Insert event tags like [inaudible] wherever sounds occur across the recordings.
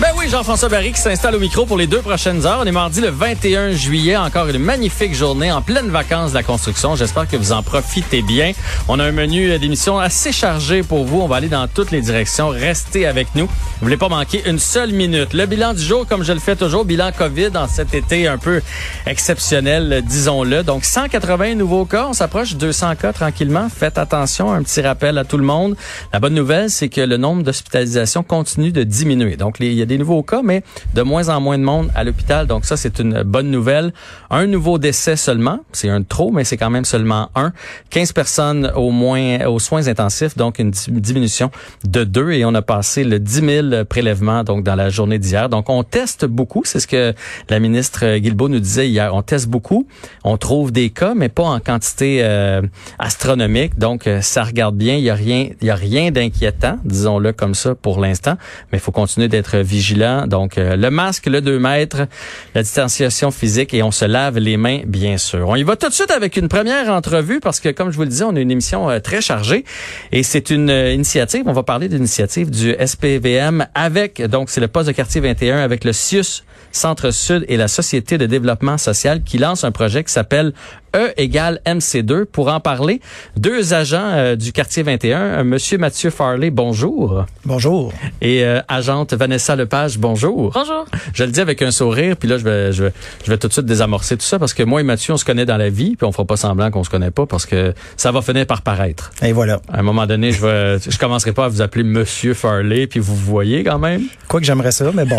Ben oui, Jean-François Barry qui s'installe au micro pour les deux prochaines heures. On est mardi le 21 juillet, encore une magnifique journée en pleine vacances de la construction. J'espère que vous en profitez bien. On a un menu d'émission assez chargé pour vous. On va aller dans toutes les directions. Restez avec nous. Vous voulez pas manquer une seule minute. Le bilan du jour, comme je le fais toujours, bilan COVID en cet été un peu exceptionnel, disons-le. Donc 180 nouveaux cas. On s'approche de 200 cas tranquillement. Faites attention. Un petit rappel à tout le monde. La bonne nouvelle, c'est que le nombre d'hospitalisations continue de diminuer. Donc les, des nouveaux cas, mais de moins en moins de monde à l'hôpital. Donc ça, c'est une bonne nouvelle. Un nouveau décès seulement. C'est un trop, mais c'est quand même seulement un. 15 personnes au moins aux soins intensifs, donc une diminution de deux. Et on a passé le 10 000 prélèvements donc dans la journée d'hier. Donc on teste beaucoup. C'est ce que la ministre Guilbeault nous disait hier. On teste beaucoup. On trouve des cas, mais pas en quantité euh, astronomique. Donc euh, ça regarde bien. Il y a rien, il y a rien d'inquiétant, disons-le comme ça pour l'instant. Mais il faut continuer d'être vigilant Donc, euh, le masque, le 2 mètres, la distanciation physique et on se lave les mains, bien sûr. On y va tout de suite avec une première entrevue parce que, comme je vous le disais, on a une émission euh, très chargée et c'est une euh, initiative. On va parler d'une initiative du SPVM avec, donc, c'est le poste de quartier 21 avec le CIUS Centre-Sud et la Société de développement social qui lance un projet qui s'appelle E égale MC2. Pour en parler, deux agents euh, du quartier 21, euh, Monsieur Mathieu Farley, bonjour. Bonjour. Et euh, agente Vanessa Lepage, bonjour. Bonjour. Je le dis avec un sourire, puis là je vais, je vais, je vais tout de suite désamorcer tout ça parce que moi et Mathieu, on se connaît dans la vie, puis on fera pas semblant qu'on se connaît pas parce que ça va finir par paraître. Et voilà. À un moment donné, je vais, je commencerai pas à vous appeler Monsieur Farley, puis vous voyez quand même. Quoi que j'aimerais ça, mais bon.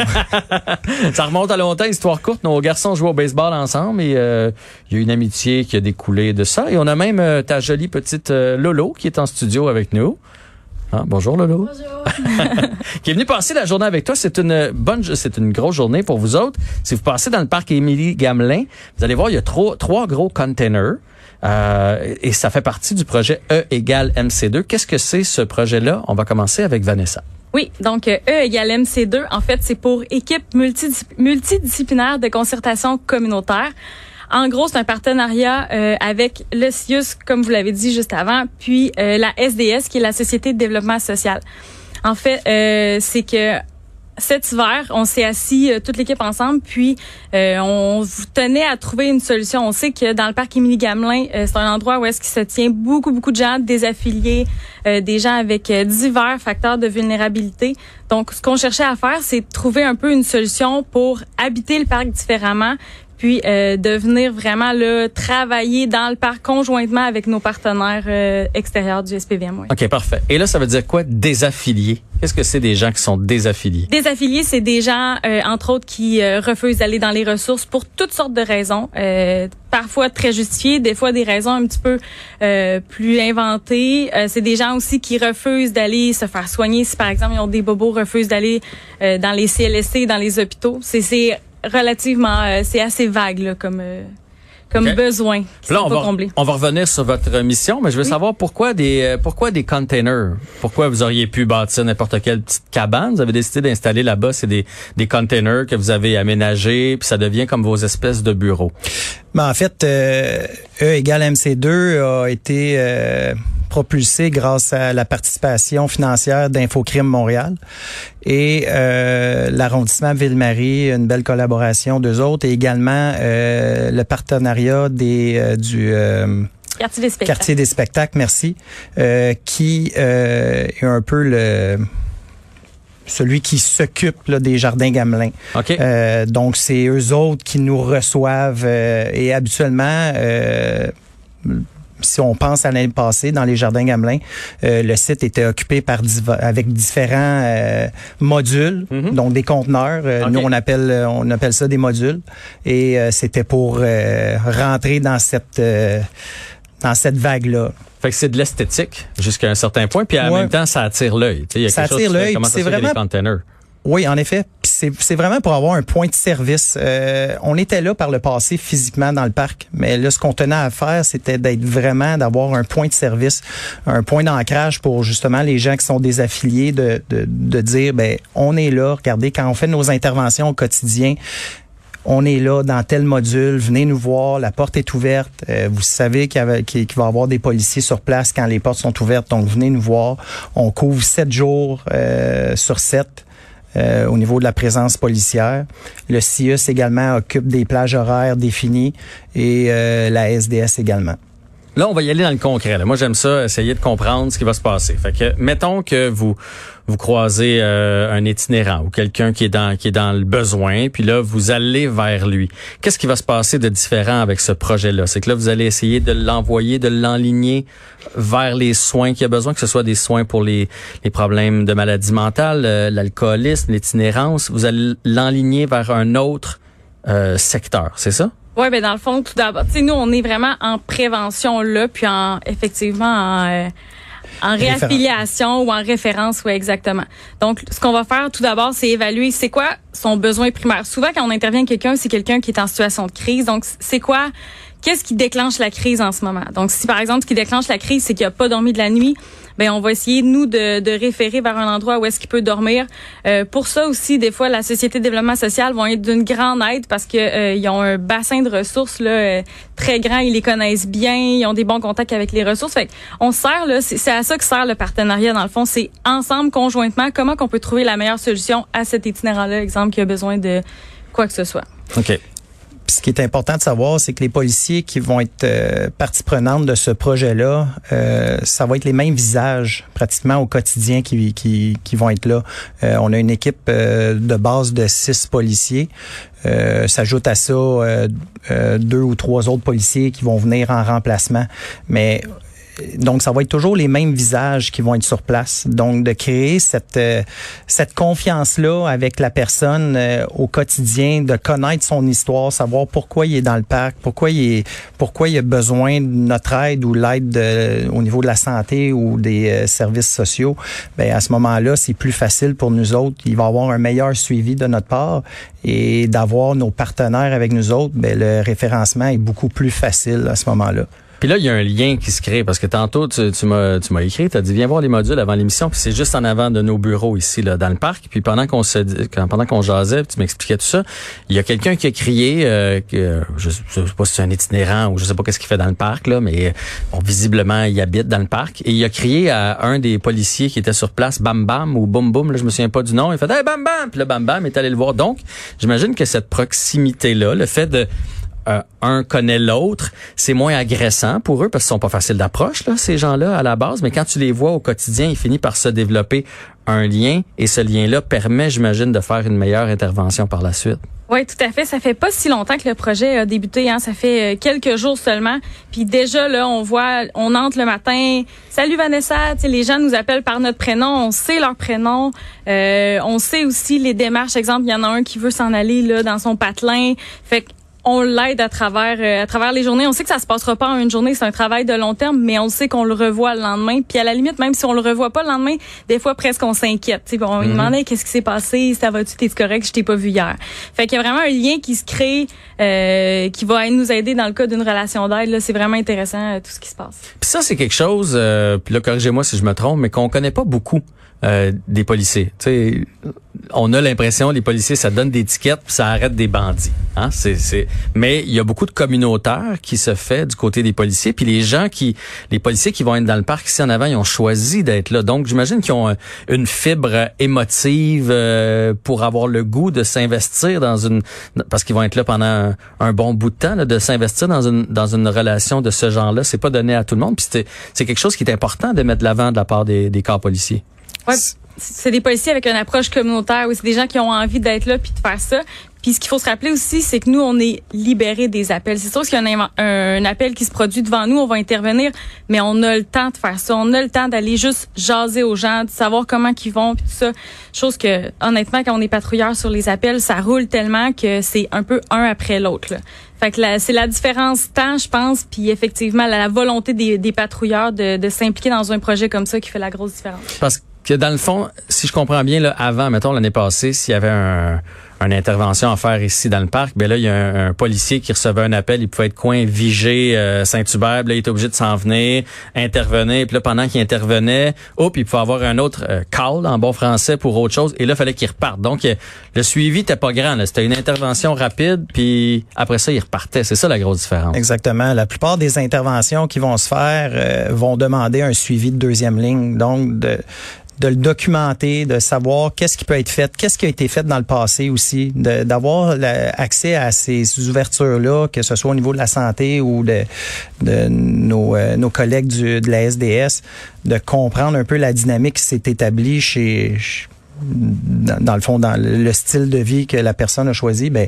[laughs] ça remonte à longtemps, histoire courte. Nos garçons jouent au baseball ensemble et il y a une amitié qui a découlé de ça. Et on a même euh, ta jolie petite euh, Lolo qui est en studio avec nous. Ah, bonjour Lolo. Bonjour. [laughs] qui est venu passer la journée avec toi. C'est une bonne, c'est une grosse journée pour vous autres. Si vous passez dans le parc Émilie Gamelin, vous allez voir, il y a trois, trois gros containers. Euh, et ça fait partie du projet E égale MC2. Qu'est-ce que c'est ce projet-là? On va commencer avec Vanessa. Oui, donc E égale MC2, en fait, c'est pour équipe multidisciplinaire de concertation communautaire. En gros, c'est un partenariat euh, avec le CIUS, comme vous l'avez dit juste avant, puis euh, la SDS, qui est la Société de développement social. En fait, euh, c'est que cet hiver, on s'est assis toute l'équipe ensemble, puis on tenait à trouver une solution. On sait que dans le parc Émilie Gamelin, c'est un endroit où est-ce qu'il se tient beaucoup beaucoup de gens désaffiliés, des gens avec divers facteurs de vulnérabilité. Donc, ce qu'on cherchait à faire, c'est trouver un peu une solution pour habiter le parc différemment, puis euh, de venir vraiment là, travailler dans le parc conjointement avec nos partenaires euh, extérieurs du SPVM. OK, parfait. Et là, ça veut dire quoi, désaffiliés? Qu'est-ce que c'est des gens qui sont désaffiliés? Désaffiliés, c'est des gens, euh, entre autres, qui euh, refusent d'aller dans les ressources pour toutes sortes de raisons, parfois très justifiées, des fois des raisons un petit peu plus inventées. c'est des gens aussi qui refusent d'aller se faire soigner. Si, par exemple, ils ont des bobos, refusent d'aller dans les CLSC, dans les hôpitaux. C'est relativement, euh, c'est assez vague là, comme euh, comme besoin. Là, on va, on va revenir sur votre mission, mais je veux savoir pourquoi des euh, pourquoi des containers? Pourquoi vous auriez pu bâtir n'importe quelle petite cabane? Vous avez décidé d'installer là-bas, c'est des des containers que vous avez aménagés, puis ça devient comme vos espèces de bureaux. Mais en fait, E égale MC2 a été propulsé grâce à la participation financière d'Infocrime Montréal et euh, l'arrondissement Ville-Marie, une belle collaboration d'eux autres et également euh, le partenariat des euh, du Quartier des spectacles. Quartier des spectacles, merci, qui est un peu le celui qui s'occupe des jardins Gamelin. Okay. donc c'est eux autres qui nous reçoivent et habituellement si on pense à l'année passée, dans les jardins Gamelin, euh, le site était occupé par avec différents euh, modules, mhm. donc des conteneurs. Euh, nous, on appelle on appelle ça des modules. Et c'était pour rentrer dans cette dans cette vague-là. Fait que c'est de l'esthétique jusqu'à un certain point, puis en même temps, ça attire l'œil. Ça attire l'œil. C'est vraiment. containers. Oui, en effet. C'est vraiment pour avoir un point de service. Euh, on était là par le passé physiquement dans le parc, mais là, ce qu'on tenait à faire, c'était d'être vraiment, d'avoir un point de service, un point d'ancrage pour justement les gens qui sont désaffiliés, de, de, de dire, ben, on est là. Regardez, quand on fait nos interventions au quotidien, on est là dans tel module, venez nous voir, la porte est ouverte. Euh, vous savez qu'il, va y avoir des policiers sur place quand les portes sont ouvertes, donc venez nous voir. On couvre sept jours euh, sur sept. Euh, au niveau de la présence policière. Le CIUS également occupe des plages horaires définies et la SDS également. Là, on va y aller dans le concret. Moi, j'aime ça, essayer de comprendre ce qui va se passer. Fait que, mettons que vous vous croisez euh, un itinérant ou quelqu'un qui est dans qui est dans le besoin, puis là, vous allez vers lui. Qu'est-ce qui va se passer de différent avec ce projet-là? C'est que là, vous allez essayer de l'envoyer, de l'enligner vers les soins qu'il a besoin, que ce soit des soins pour les, les problèmes de maladie mentale, euh, l'alcoolisme, l'itinérance. Vous allez l'enligner vers un autre euh, secteur, c'est ça? Oui, ben dans le fond, tout d'abord, nous, on est vraiment en prévention là, puis en effectivement en, euh, en réaffiliation ou en référence, oui, exactement. Donc, ce qu'on va faire tout d'abord, c'est évaluer c'est quoi son besoin primaire. Souvent, quand on intervient quelqu'un, c'est quelqu'un qui est en situation de crise. Donc, c'est quoi qu'est-ce qui déclenche la crise en ce moment? Donc, si par exemple, ce qui déclenche la crise, c'est qu'il n'a pas dormi de la nuit, ben on va essayer nous de, de référer vers un endroit où est-ce qu'il peut dormir. Euh, pour ça aussi, des fois, la société de développement social vont être d'une grande aide parce que euh, ils ont un bassin de ressources là euh, très grand, ils les connaissent bien, ils ont des bons contacts avec les ressources. Fait on sert là, c'est à ça que sert le partenariat dans le fond, c'est ensemble conjointement comment qu'on peut trouver la meilleure solution à cet itinéraire-là, exemple qui a besoin de quoi que ce soit. OK ce qui est important de savoir, c'est que les policiers qui vont être euh, partie prenante de ce projet-là, euh, ça va être les mêmes visages pratiquement au quotidien qui, qui, qui vont être là. Euh, on a une équipe euh, de base de six policiers. S'ajoute à ça deux ou trois autres policiers qui vont venir en remplacement. Mais donc, ça va être toujours les mêmes visages qui vont être sur place. Donc, de créer cette euh, cette confiance-là avec la personne euh, au quotidien, de connaître son histoire, savoir pourquoi il est dans le parc, pourquoi il est, pourquoi il a besoin de notre aide ou l'aide au niveau de la santé ou des euh, services sociaux. Ben à ce moment-là, c'est plus facile pour nous autres. Il va avoir un meilleur suivi de notre part et d'avoir nos partenaires avec nous autres. Ben le référencement est beaucoup plus facile à ce moment-là. Puis là, il y a un lien qui se crée parce que tantôt, tu, m'as écrit, tu as dit viens voir les modules avant l'émission, puis c'est juste en avant de nos bureaux ici là dans le parc. Puis pendant qu'on se pendant qu'on jasait, tu m'expliquais tout ça, il y a quelqu'un qui a crié euh, que je, sais pas si c'est un itinérant ou je sais pas qu'est-ce qu'il fait dans le parc là, mais bon, visiblement il habite dans le parc et il a crié à un des policiers qui était sur place, bam bam ou boum boum, là je me souviens pas du nom, il fait hey, bam bam, puis le bam bam est allé le voir. Donc, j'imagine que cette proximité là, le fait de euh, un connaît l'autre, c'est moins agressant pour eux parce qu'ils sont pas faciles d'approche là, ces gens-là à la base, mais quand tu les vois au quotidien, il finit par se développer un lien et ce lien-là permet, j'imagine, de faire une meilleure intervention par la suite. Oui, tout à fait. Ça fait pas si longtemps que le projet a débuté. Hein. Ça fait euh, quelques jours seulement. Puis déjà, là, on voit, on entre le matin. Salut Vanessa. les gens nous appellent par notre prénom. On sait leur prénom. Euh, on sait aussi les démarches. Exemple, il y en a un qui veut s'en aller là dans son patelin. Fait on l'aide à travers euh, à travers les journées. On sait que ça se passera pas en une journée, c'est un travail de long terme, mais on sait qu'on le revoit le lendemain. Puis à la limite, même si on le revoit pas le lendemain, des fois presque on s'inquiète. Bon, on lui mhm. demandait qu'est-ce qui s'est passé, ça va-tu, t'es correct, je t'ai pas vu hier. Fait qu'il y a vraiment un lien qui se crée, euh, qui va nous aider dans le cas d'une relation d'aide. Là, c'est vraiment intéressant euh, tout ce qui se passe. Puis ça, c'est quelque chose. puis là, corrigez-moi si je me trompe, mais qu'on connaît pas beaucoup. Euh, des policiers. on a l'impression les policiers ça donne des étiquettes puis ça arrête des bandits. Hein? Mais il y a beaucoup de communautaires qui se fait du côté des policiers. Puis les gens qui, les policiers qui vont être dans le parc ici en avant, ils ont choisi d'être là. Donc j'imagine qu'ils ont une fibre émotive euh, pour avoir le goût de s'investir dans une, parce qu'ils vont être là pendant un, bon bout de temps, là, de s'investir dans une dans une relation de ce genre-là. C'est pas donné à tout le monde. Puis c'est, c'est quelque chose qui est important de mettre de l'avant de la part des, des corps policiers. Ouais, c'est des policiers avec une approche communautaire. Oui, c'est des gens qui ont envie d'être là puis de faire ça. Puis ce qu'il faut se rappeler aussi, c'est que nous, on est libérés des appels. C'est sûr qu'il y a un, appel qui se produit devant nous, on va intervenir, mais on a le temps de faire ça. On a le temps d'aller juste jaser aux gens, de savoir comment ils vont, puis tout ça. Chose que, honnêtement, quand on est patrouilleur sur les appels, ça roule tellement que c'est un peu un après l'autre. Fait que c'est la différence temps, je pense, puis effectivement la, volonté des, des patrouilleurs de, de s'impliquer dans un projet comme ça qui fait la grosse différence. Parce que dans le fond, si je comprends bien, là, avant, mettons l'année passée, s'il y avait un, une intervention à faire ici dans le parc, ben là, il y a un, policier qui recevait un appel, il pouvait être coin Vigé, euh, Saint-Hubert, là, il était obligé de s'en venir, intervenir, puis là, pendant qu'il intervenait, hop, il pouvait avoir un autre euh, call en bon français pour autre chose, et là, il fallait qu'il reparte. Donc, le suivi n'était pas grand, c'était une intervention rapide, puis après ça, il repartait. C'est ça la grosse différence. Exactement. La plupart des interventions qui vont se faire euh, vont demander un suivi de deuxième ligne, donc de de le documenter, de savoir qu'est-ce qui peut être fait, qu'est-ce qui a été fait dans le passé aussi, d'avoir accès à ces ouvertures-là, que ce soit au niveau de la santé ou de, de nos, euh, nos collègues du, de la SDS, de comprendre un peu la dynamique qui s'est établie chez, dans, le fond, dans le style de vie que la personne a choisi, ben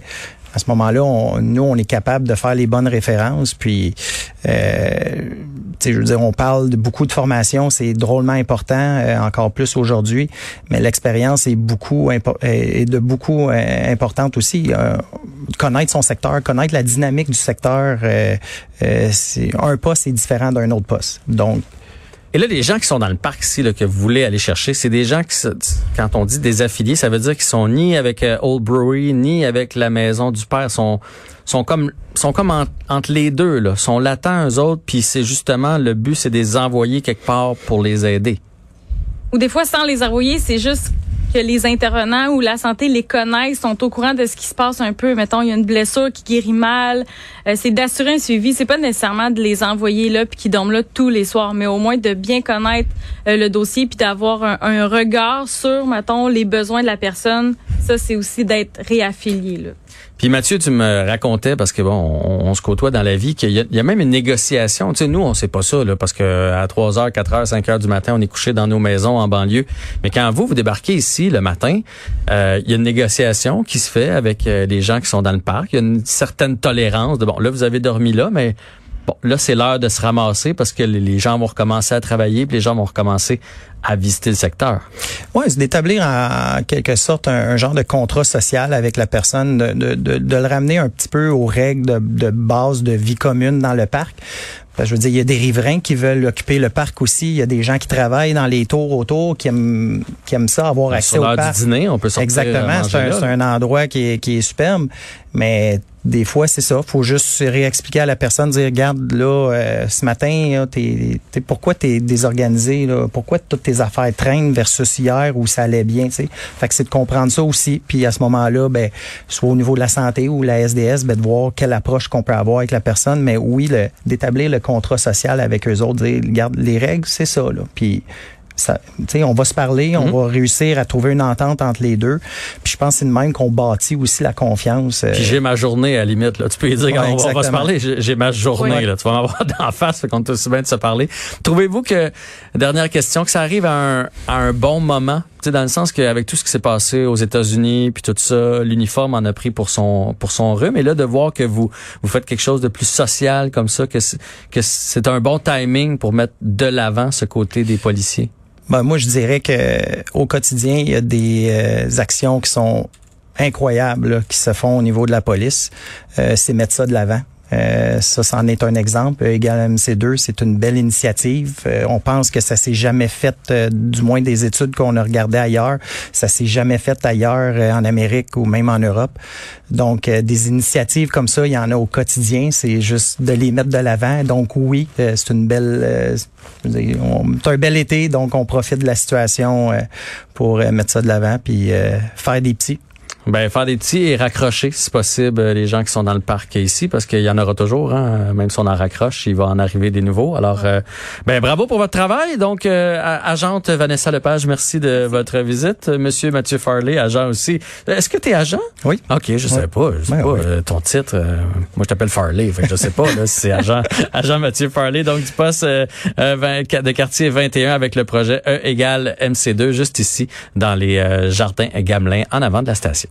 à ce moment-là, on, nous, on est capable de faire les bonnes références. Puis, euh, je veux dire, on parle de beaucoup de formation, c'est drôlement important, euh, encore plus aujourd'hui. Mais l'expérience est beaucoup est de beaucoup euh, importante aussi. Euh, connaître son secteur, connaître la dynamique du secteur, c'est un poste est différent d'un autre poste. Donc et là, les gens qui sont dans le parc ici, là, que vous voulez aller chercher, c'est des gens qui, quand on dit des affiliés, ça veut dire qu'ils sont ni avec euh, Old Brewery, ni avec la maison du père, sont sont comme sont comme entre les deux, là, sont latents eux autres, puis c'est justement le but, c'est de les envoyer quelque part pour les aider. Ou des fois, sans les envoyer, c'est juste que les intervenants ou la santé les connaissent, sont au courant de ce qui se passe un peu. Mettons, il y a une blessure qui guérit mal. Euh, c'est d'assurer un suivi. C'est pas nécessairement de les envoyer là puis qui dorment là tous les soirs, mais au moins de bien connaître euh, le dossier puis d'avoir un, un, regard sur, mettons, les besoins de la personne. Ça, c'est aussi d'être réaffilié là. Puis Mathieu, tu me racontais, parce que bon, on, se côtoie dans la vie, qu'il y, a même une négociation. Tu sais, nous, on sait pas ça, là, parce que à 3 h, 4 h, 5 h du matin, on est couché dans nos maisons en banlieue. Mais quand vous, vous débarquez ici le matin, euh, il y a une négociation qui se fait avec euh, les gens qui sont dans le parc. Il y a une certaine tolérance de, bon, là, vous avez dormi là, mais Bon, là, c'est l'heure de se ramasser parce que les gens vont recommencer à travailler, puis les gens vont recommencer à visiter le secteur. Oui, c'est d'établir en quelque sorte un, genre de contrat social avec la personne, de, de, de, le ramener un petit peu aux règles de, de base de vie commune dans le parc. je veux dire, il y a des riverains qui veulent occuper le parc aussi. Il y a des gens qui travaillent dans les tours autour qui aiment, qui aiment ça, avoir accès au parc. du dîner, on peut sortir Exactement, c'est un, un, endroit qui est, qui est superbe. Mais des fois, c'est ça. faut juste réexpliquer à la personne, dire, regarde, là, euh, ce matin, t'es, t'es, pourquoi t'es désorganisé? Là? Pourquoi toutes affaires traînent versus hier où ça allait bien? T'sais? Fait que c'est de comprendre ça aussi. Puis à ce moment-là, ben, soit au niveau de la santé ou la SDS, ben, de voir quelle approche qu'on peut avoir avec la personne. Mais oui, d'établir le contrat social avec eux autres, dire, regarde, les règles, c'est ça. Là. Puis ça, on va se parler, on mhm. va réussir à trouver une entente entre les deux. Puis je pense que c'est de même qu'on bâtit aussi la confiance. Euh. Puis j'ai ma journée à la limite. Là. Tu peux dire qu'on on va se parler. J'ai ma journée. Là. Tu vas m'avoir [laughs] d'en face, fait qu'on est aussi bien de se parler. Trouvez-vous que, dernière question, que ça arrive à un, à un bon moment? sais, dans le sens qu'avec tout ce qui s'est passé aux États-Unis, puis tout ça, l'uniforme en a pris pour son pour son rhume. Et là, de voir que vous vous faites quelque chose de plus social comme ça, que que c'est un bon timing pour mettre de l'avant ce côté des policiers. Ben, moi, je dirais que au quotidien, il y a des euh, actions qui sont incroyables qui se font au niveau de la police. Euh, c'est mettre ça de l'avant. Euh, ça, c'en est un exemple. Égal MC2, c'est une belle initiative. Euh, on pense que ça s'est jamais fait, euh, du moins des études qu'on a regardées ailleurs, ça s'est jamais fait ailleurs en Amérique ou même en Europe. Donc, des initiatives comme ça, il y en a au quotidien. C'est juste de les mettre de l'avant. Donc, oui, c'est une belle, c'est un bel été. Donc, on profite de la situation pour mettre ça de l'avant puis faire des petits. Ben faire des petits et raccrocher si possible euh, les gens qui sont dans le parc ici parce qu'il y en aura toujours hein, même si on en raccroche, il va en arriver des nouveaux. Alors euh, ben bravo pour votre travail. Donc euh, agente Vanessa Lepage, merci de votre visite. Monsieur Mathieu Farley, agent aussi. Est-ce que tu es agent? Oui. OK, je sais pas, je sais ben pas ton titre. moi je t'appelle Farley, fait que je sais pas là, si c'est agent [laughs] agent Mathieu Farley donc du poste de quartier 21 avec le projet E égale MC2 juste ici dans les jardins Gamelin en avant de la station.